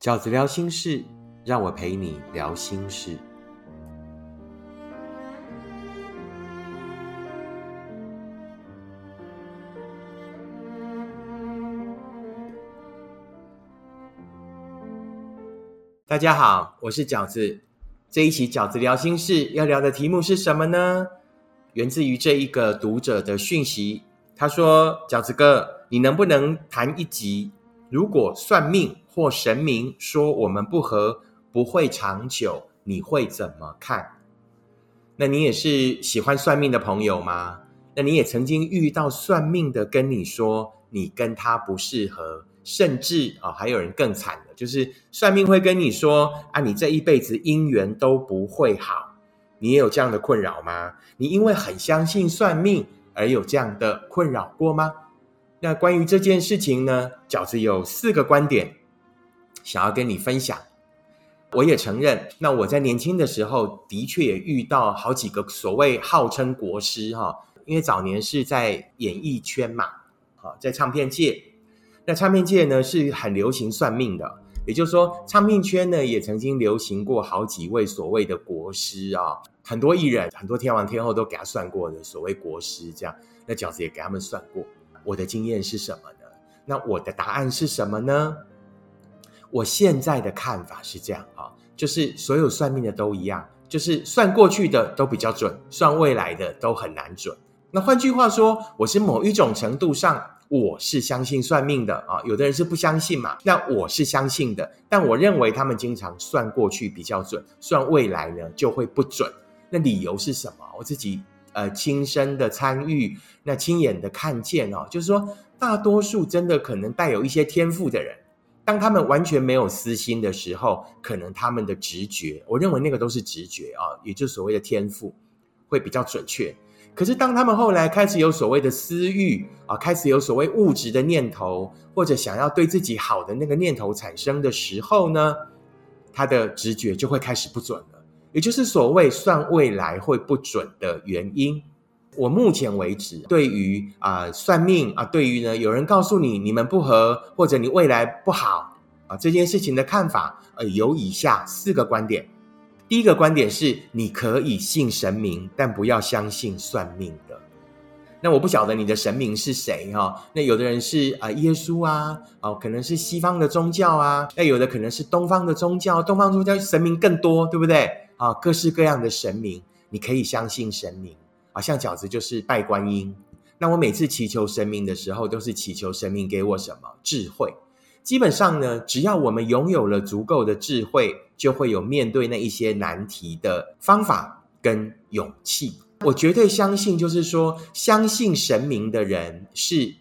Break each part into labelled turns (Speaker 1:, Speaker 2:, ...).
Speaker 1: 饺子聊心事，让我陪你聊心事。大家好，我是饺子。这一期饺子聊心事要聊的题目是什么呢？源自于这一个读者的讯息。他说：“饺子哥，你能不能谈一集？如果算命或神明说我们不合，不会长久，你会怎么看？那你也是喜欢算命的朋友吗？那你也曾经遇到算命的跟你说你跟他不适合，甚至啊，还有人更惨的，就是算命会跟你说啊，你这一辈子姻缘都不会好。你也有这样的困扰吗？你因为很相信算命。”而有这样的困扰过吗？那关于这件事情呢，饺子有四个观点想要跟你分享。我也承认，那我在年轻的时候的确也遇到好几个所谓号称国师哈，因为早年是在演艺圈嘛，好在唱片界，那唱片界呢是很流行算命的，也就是说，唱片圈呢也曾经流行过好几位所谓的国师啊。很多艺人、很多天王天后都给他算过的所谓国师，这样那饺子也给他们算过。我的经验是什么呢？那我的答案是什么呢？我现在的看法是这样啊，就是所有算命的都一样，就是算过去的都比较准，算未来的都很难准。那换句话说，我是某一种程度上我是相信算命的啊，有的人是不相信嘛。那我是相信的，但我认为他们经常算过去比较准，算未来呢就会不准。那理由是什么？我自己呃亲身的参与，那亲眼的看见哦，就是说大多数真的可能带有一些天赋的人，当他们完全没有私心的时候，可能他们的直觉，我认为那个都是直觉啊，也就所谓的天赋会比较准确。可是当他们后来开始有所谓的私欲啊，开始有所谓物质的念头，或者想要对自己好的那个念头产生的时候呢，他的直觉就会开始不准了。也就是所谓算未来会不准的原因。我目前为止对于啊算命啊，对于呢有人告诉你你们不合或者你未来不好啊这件事情的看法，呃有以下四个观点。第一个观点是你可以信神明，但不要相信算命的。那我不晓得你的神明是谁哈？那有的人是啊耶稣啊，哦可能是西方的宗教啊，那有的可能是东方的宗教，东方宗教神明更多，对不对？啊，各式各样的神明，你可以相信神明啊。像饺子就是拜观音，那我每次祈求神明的时候，都是祈求神明给我什么智慧。基本上呢，只要我们拥有了足够的智慧，就会有面对那一些难题的方法跟勇气。我绝对相信，就是说，相信神明的人是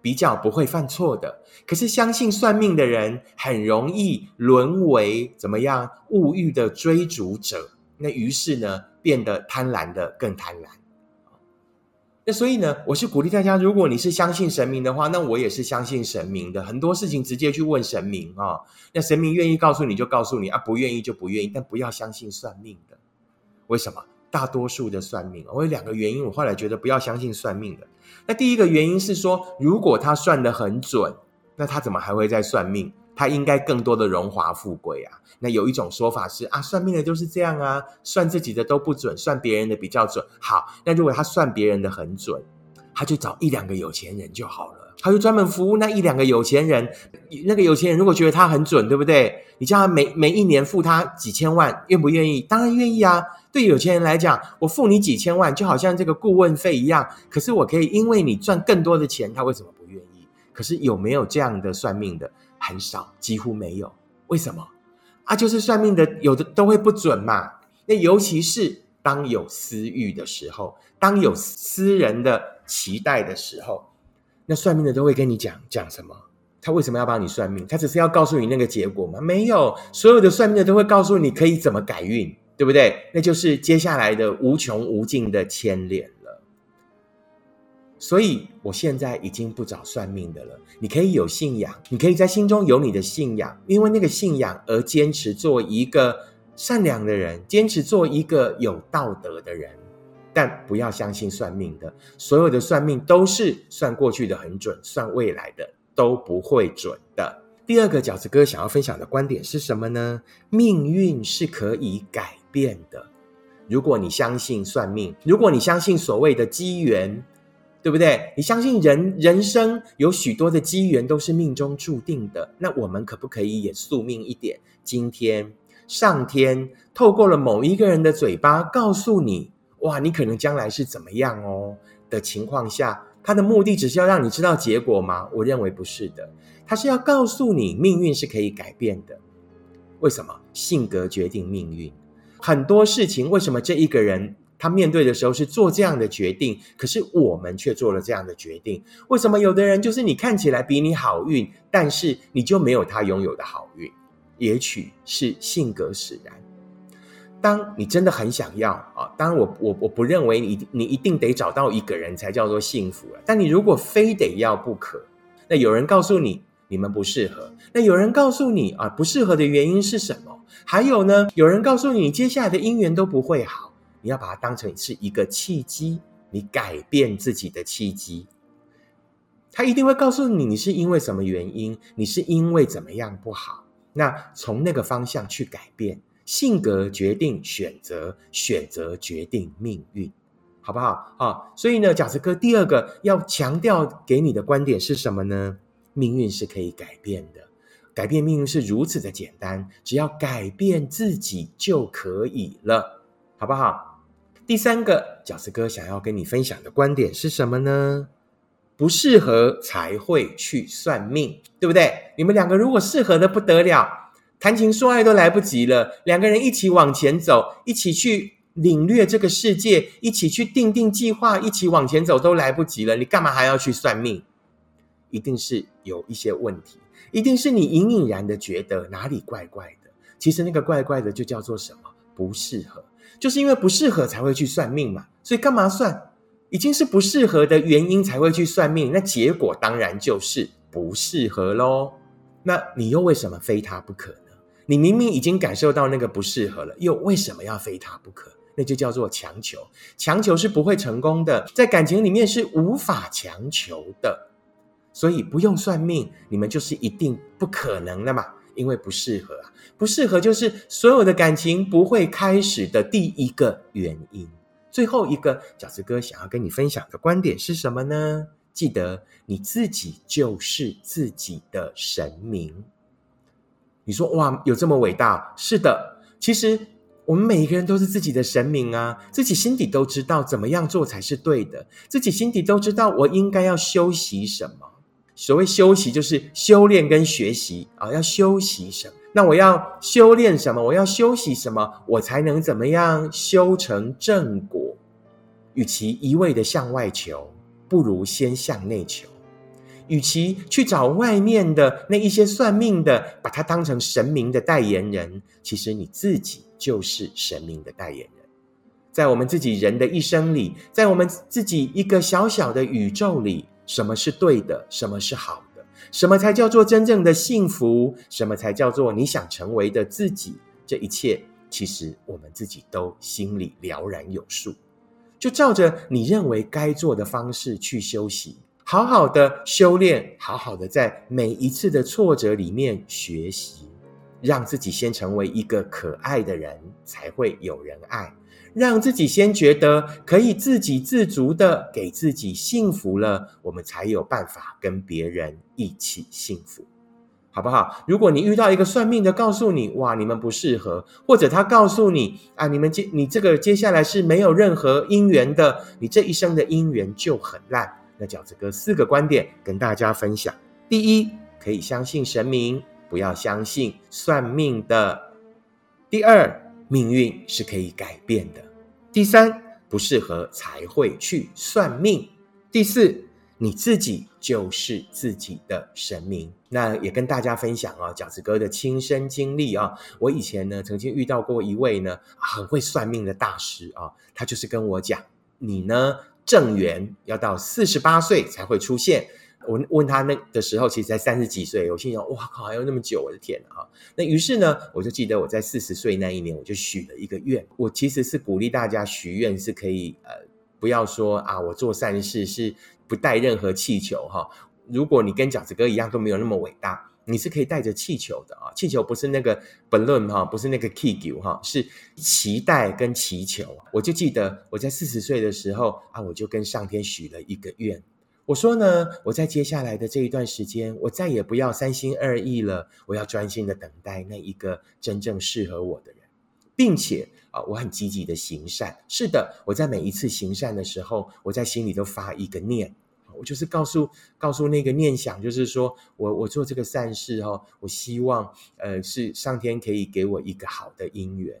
Speaker 1: 比较不会犯错的。可是相信算命的人很容易沦为怎么样物欲的追逐者，那于是呢变得贪婪的更贪婪。那所以呢，我是鼓励大家，如果你是相信神明的话，那我也是相信神明的。很多事情直接去问神明啊，那神明愿意告诉你就告诉你啊，不愿意就不愿意，但不要相信算命的。为什么？大多数的算命，我有两个原因，我后来觉得不要相信算命的。那第一个原因是说，如果他算的很准。那他怎么还会在算命？他应该更多的荣华富贵啊！那有一种说法是啊，算命的都是这样啊，算自己的都不准，算别人的比较准。好，那如果他算别人的很准，他就找一两个有钱人就好了，他就专门服务那一两个有钱人。那个有钱人如果觉得他很准，对不对？你叫他每每一年付他几千万，愿不愿意？当然愿意啊！对有钱人来讲，我付你几千万，就好像这个顾问费一样。可是我可以因为你赚更多的钱，他为什么不愿意？可是有没有这样的算命的？很少，几乎没有。为什么？啊，就是算命的有的都会不准嘛。那尤其是当有私欲的时候，当有私人的期待的时候，那算命的都会跟你讲讲什么？他为什么要帮你算命？他只是要告诉你那个结果吗？没有，所有的算命的都会告诉你可以怎么改运，对不对？那就是接下来的无穷无尽的牵连。所以，我现在已经不找算命的了。你可以有信仰，你可以在心中有你的信仰，因为那个信仰而坚持做一个善良的人，坚持做一个有道德的人。但不要相信算命的，所有的算命都是算过去的很准，算未来的都不会准的。第二个饺子哥想要分享的观点是什么呢？命运是可以改变的。如果你相信算命，如果你相信所谓的机缘，对不对？你相信人人生有许多的机缘都是命中注定的，那我们可不可以也宿命一点？今天上天透过了某一个人的嘴巴告诉你，哇，你可能将来是怎么样哦的情况下，他的目的只是要让你知道结果吗？我认为不是的。他是要告诉你，命运是可以改变的。为什么？性格决定命运。很多事情，为什么这一个人他面对的时候是做这样的决定，可是我们却做了这样的决定？为什么有的人就是你看起来比你好运，但是你就没有他拥有的好运？也许是性格使然。当你真的很想要啊，当然我我我不认为你你一定得找到一个人才叫做幸福了。但你如果非得要不可，那有人告诉你。你们不适合。那有人告诉你啊，不适合的原因是什么？还有呢，有人告诉你，接下来的姻缘都不会好。你要把它当成是一个契机，你改变自己的契机。他一定会告诉你，你是因为什么原因？你是因为怎么样不好？那从那个方向去改变。性格决定选择，选择决定命运，好不好？啊，所以呢，贾斯哥第二个要强调给你的观点是什么呢？命运是可以改变的，改变命运是如此的简单，只要改变自己就可以了，好不好？第三个饺子哥想要跟你分享的观点是什么呢？不适合才会去算命，对不对？你们两个如果适合的不得了，谈情说爱都来不及了，两个人一起往前走，一起去领略这个世界，一起去定定计划，一起往前走都来不及了，你干嘛还要去算命？一定是有一些问题，一定是你隐隐然的觉得哪里怪怪的。其实那个怪怪的就叫做什么？不适合，就是因为不适合才会去算命嘛。所以干嘛算？已经是不适合的原因才会去算命，那结果当然就是不适合喽。那你又为什么非他不可呢？你明明已经感受到那个不适合了，又为什么要非他不可？那就叫做强求，强求是不会成功的，在感情里面是无法强求的。所以不用算命，你们就是一定不可能的嘛，因为不适合啊，不适合就是所有的感情不会开始的第一个原因。最后一个饺子哥想要跟你分享的观点是什么呢？记得你自己就是自己的神明。你说哇，有这么伟大？是的，其实我们每一个人都是自己的神明啊，自己心底都知道怎么样做才是对的，自己心底都知道我应该要修习什么。所谓修习，就是修炼跟学习啊。要修习什么？那我要修炼什么？我要修习什么？我才能怎么样修成正果？与其一味的向外求，不如先向内求。与其去找外面的那一些算命的，把它当成神明的代言人，其实你自己就是神明的代言人。在我们自己人的一生里，在我们自己一个小小的宇宙里。什么是对的？什么是好的？什么才叫做真正的幸福？什么才叫做你想成为的自己？这一切，其实我们自己都心里了然有数。就照着你认为该做的方式去修习，好好的修炼，好好的在每一次的挫折里面学习，让自己先成为一个可爱的人，才会有人爱。让自己先觉得可以自给自足的给自己幸福了，我们才有办法跟别人一起幸福，好不好？如果你遇到一个算命的告诉你，哇，你们不适合，或者他告诉你，啊，你们接你这个接下来是没有任何姻缘的，你这一生的姻缘就很烂。那饺子哥四个观点跟大家分享：第一，可以相信神明，不要相信算命的；第二，命运是可以改变的。第三，不适合才会去算命。第四，你自己就是自己的神明。那也跟大家分享啊，饺子哥的亲身经历啊。我以前呢，曾经遇到过一位呢很会算命的大师啊，他就是跟我讲，你呢正缘要到四十八岁才会出现。我问他那的时候，其实才三十几岁。我心想，哇靠，还有那么久！我的天啊！那于是呢，我就记得我在四十岁那一年，我就许了一个愿。我其实是鼓励大家许愿是可以，呃，不要说啊，我做善事是不带任何气球哈。如果你跟饺子哥一样都没有那么伟大，你是可以带着气球的啊，气球不是那个 balloon 哈，不是那个 key 球哈，是期待跟祈求。我就记得我在四十岁的时候啊，我就跟上天许了一个愿，我说呢，我在接下来的这一段时间，我再也不要三心二意了，我要专心的等待那一个真正适合我的人，并且啊，我很积极的行善。是的，我在每一次行善的时候，我在心里都发一个念。我就是告诉告诉那个念想，就是说我我做这个善事哈，我希望呃是上天可以给我一个好的姻缘。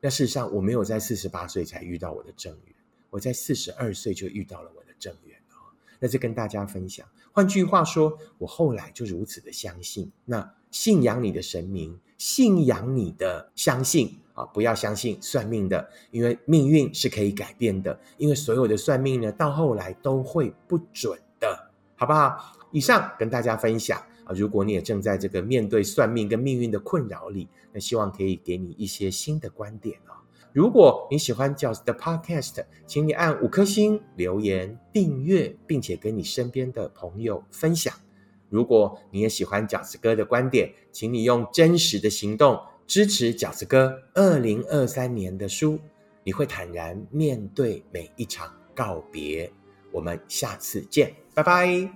Speaker 1: 那事实上我没有在四十八岁才遇到我的正缘，我在四十二岁就遇到了我的正缘哦。那就跟大家分享。换句话说，我后来就如此的相信。那信仰你的神明，信仰你的相信。啊，不要相信算命的，因为命运是可以改变的。因为所有的算命呢，到后来都会不准的，好不好？以上跟大家分享啊，如果你也正在这个面对算命跟命运的困扰里，那希望可以给你一些新的观点啊。如果你喜欢饺子的 Podcast，请你按五颗星、留言、订阅，并且跟你身边的朋友分享。如果你也喜欢饺子哥的观点，请你用真实的行动。支持饺子哥二零二三年的书，你会坦然面对每一场告别。我们下次见，拜拜。